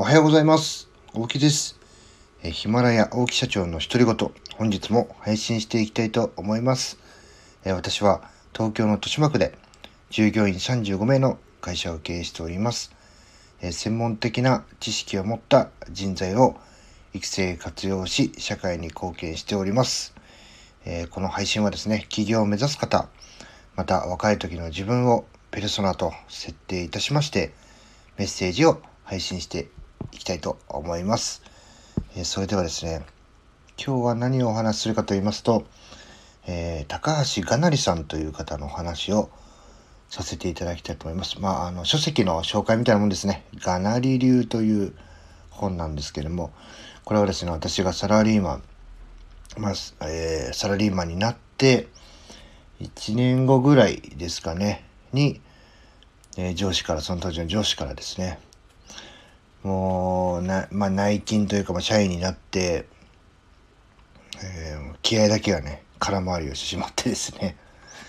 おはようございます。大木です。えヒマラヤ大木社長の独り言、本日も配信していきたいと思います。え私は東京の豊島区で従業員35名の会社を経営しております。え専門的な知識を持った人材を育成活用し、社会に貢献しております。えーこの配信はですね、起業を目指す方、また若い時の自分をペルソナと設定いたしまして、メッセージを配信していきたいと思います。えそれではですね、今日は何をお話しするかと言いますと、えー高橋がなりさんという方のお話をさせていただきたいと思います。まあ、あの、書籍の紹介みたいなもんですね。がなり流という本なんですけれども、これはですね、私がサラリーマン、まあ、えーサラリーマンになって、1年後ぐらいですかね、に、えー上司から、その当時の上司からですね、もう、な、まあ、内勤というか、まあ、社員になって、えー気合だけはね、空回りをしてしまってですね。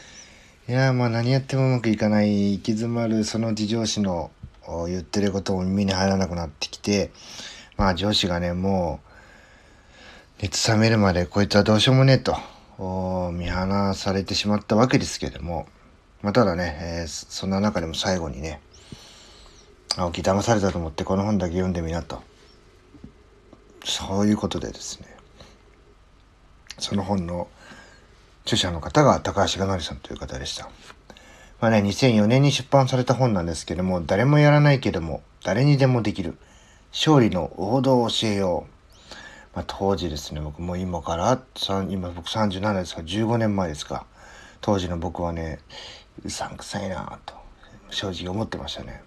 いやまあ何やってもうまくいかない、行き詰まるその自上司の言ってることも耳に入らなくなってきて、まあ上司がね、もう、熱冷めるまでこいつはどうしようもねえと、見放されてしまったわけですけれども、まあただね、えーそんな中でも最後にね、青木騙されたと思ってこの本だけ読んでみなと。そういうことでですね、その本の著者の方が高橋がなりさんという方でした。まあね、2004年に出版された本なんですけども、誰もやらないけども、誰にでもできる、勝利の王道を教えよう。まあ、当時ですね、僕も今から、今僕37ですから、15年前ですか。当時の僕はね、うさんくさいなと、正直思ってましたね。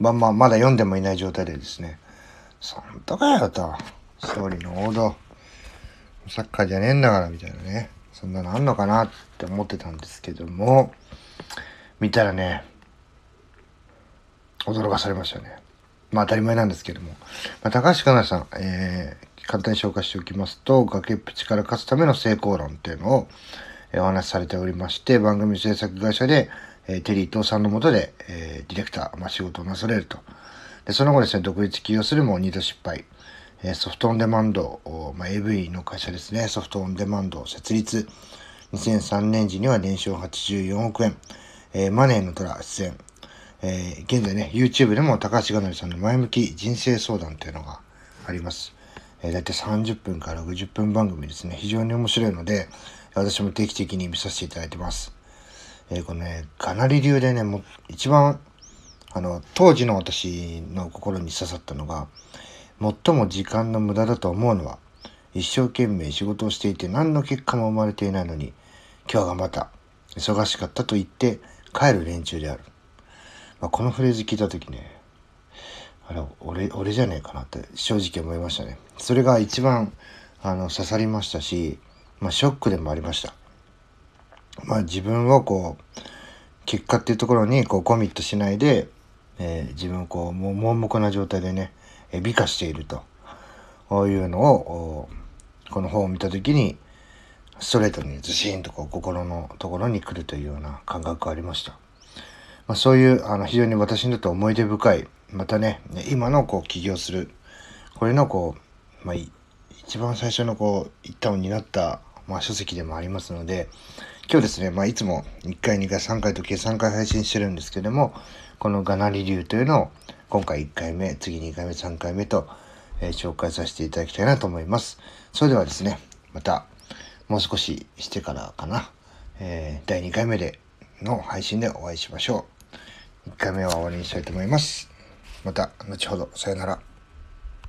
まあまあ、まだ読んでもいない状態でですね、そんとかよと、勝利の王道。サッカーじゃねえんだからみたいなね。そんなのあんのかなって思ってたんですけども。見たらね驚かされましたね。まあ当たり前なんですけども、まあ、高橋香奈さん、えー簡単に紹介しておきますと崖っぷちから勝つための成功論っていうのを、えーお話しされておりまして番組制作会社で、えテリー伊藤さんの下で、えディレクター、まあ、仕事をなされるとでその後ですね独立起業するも2度失敗えソフトオンデマンド、まあ、AV の会社ですね、ソフトオンデマンドを設立。2003年時には年商84億円、えーマネーの虎出演。えー現在ね、YouTube でも高橋がなりさんの前向き人生相談というのがあります。えー、だいたい30分から60分番組ですね。非常に面白いので、私も定期的に見させていただいてます。えーこのね、かなり流でね、もう一番、あの、当時の私の心に刺さったのが、最も時間の無駄だと思うのは一生懸命仕事をしていて何の結果も生まれていないのに今日は頑張った忙しかったと言って帰る連中である、まあ、このフレーズ聞いた時ねあれ俺俺じゃねえかなって正直思いましたね。それが一番あの刺さりましたし、まあ、ショックでもありました。まあ自分をこう結果っていうところにこうコミットしないで、えー自分をこう盲目な状態でね、美化しているというのをこの本を見た時にストレートにズシンとこう心のところに来るというような感覚がありました。まあ、そういうあの非常に私にとって思い出深いまたね今のこう起業するこれのこう、まあ、一番最初のこう一端を担った、まあ、書籍でもありますので今日ですね、まあ、いつも1回2回3回と計3回配信してるんですけどもこのがなり流というのを今回1回目次2回目3回目と、えー紹介させていただきたいなと思います。それではですねまたもう少ししてからかな、えー第2回目での配信でお会いしましょう。1回目は終わりにしたいと思います。また後ほど。さよなら。